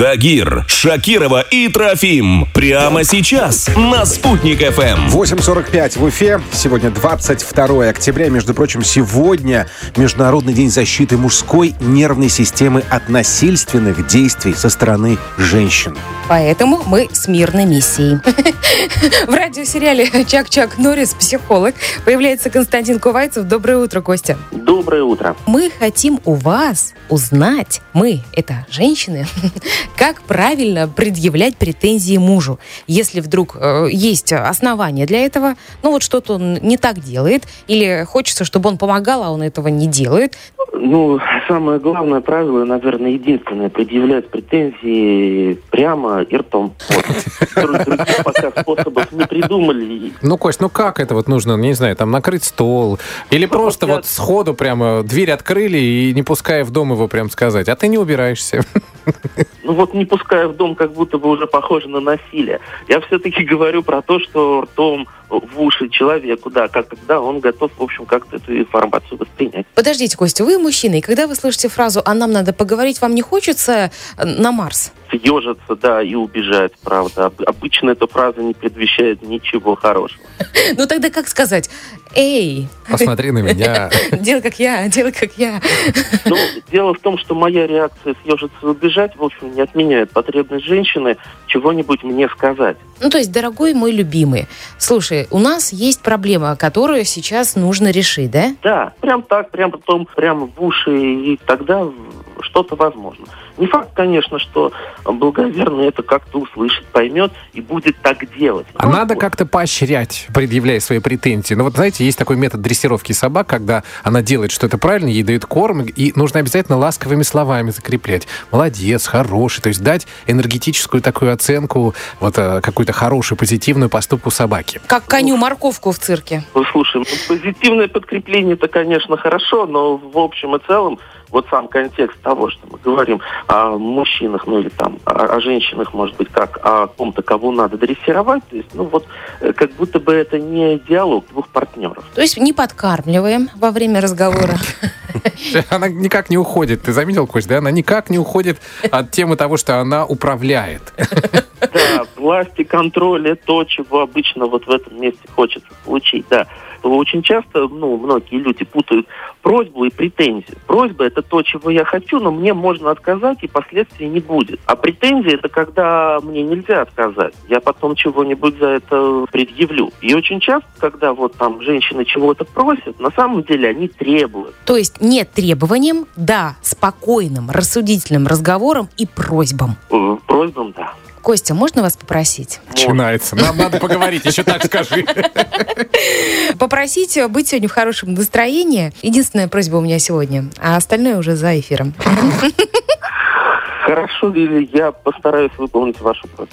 Тагир, Шакирова и Трофим. Прямо сейчас на «Спутник ФМ». 8.45 в Уфе. Сегодня 22 октября. Между прочим, сегодня Международный день защиты мужской нервной системы от насильственных действий со стороны женщин. Поэтому мы с мирной миссией. В радиосериале «Чак-Чак Норрис. Психолог» появляется Константин Кувайцев. Доброе утро, Костя. Доброе утро. Мы хотим у вас узнать, мы, это женщины, как правильно предъявлять претензии мужу. Если вдруг э, есть основания для этого, ну вот что-то он не так делает, или хочется, чтобы он помогал, а он этого не делает, Ну, самое главное правило, наверное, единственное, предъявлять претензии прямо и ртом. Других пока способов не придумали. Ну, Кость, ну как это вот нужно, не знаю, там накрыть стол? Или просто я- вот сходу прямо дверь открыли и не пуская в дом его прям сказать, а ты не убираешься. Ну вот не пуская в дом, как будто бы уже похоже на насилие. Я все-таки говорю про то, что ртом в уши человеку, да, как когда он готов, в общем, как-то эту информацию воспринять. Подождите, Костя, вы мужчина, и когда вы слышите фразу «а нам надо поговорить», вам не хочется э, на Марс? Съежиться, да, и убежать, правда. Об- Обычно эта фраза не предвещает ничего хорошего. Ну тогда как сказать «эй, Посмотри на меня. делай как я, делай как я». Ну, дело в том, что моя реакция съежиться и убежать, в общем, не отменяет потребность женщины чего-нибудь мне сказать. Ну, то есть, дорогой мой любимый, слушай, у нас есть проблема, которую сейчас нужно решить, да? Да, прям так, прям потом, прямо в уши, и тогда что-то возможно. Не факт, конечно, что благоверный это как-то услышит, поймет и будет так делать. А Ну, надо вот. как-то поощрять, предъявляя свои претензии. Ну вот, знаете, есть такой метод дрессировки собак, когда она делает что-то правильно, ей дают корм, и нужно обязательно ласковыми словами закреплять. Молодец, хороший. То есть дать энергетическую такую оценку, вот э, какую-то хорошую, позитивную поступку собаки. Как коню морковку в цирке. Ну, слушай, ну, позитивное подкрепление это, конечно, хорошо, но в общем и целом вот сам контекст того, что мы говорим о мужчинах, ну или там о, о женщинах, может быть, как о ком-то, кого надо дрессировать, то есть, ну вот, э, как будто бы это не диалог двух партнеров. То есть не подкармливаем во время разговора. Она никак не уходит. Ты заметил, Кость, да? Она никак не уходит от темы того, что она управляет. Да, власть и контроль это то, чего обычно вот в этом месте хочется получить, да. Очень часто, ну, многие люди путают просьбу и претензию. Просьба это то, чего я хочу, но мне можно отказать, и последствий не будет. А претензия это когда мне нельзя отказать. Я потом чего-нибудь за это предъявлю. И очень часто, когда вот там женщины чего-то просят, на самом деле они требуют. То есть нет требованиям, да, спокойным, рассудительным разговором и просьбам. Э, Просьбам, да. Костя, можно вас попросить? Начинается. Нам надо поговорить, еще так скажи. Попросить быть сегодня в хорошем настроении. Единственная просьба у меня сегодня, а остальное уже за эфиром. Хорошо, Лили, я постараюсь выполнить вашу просьбу.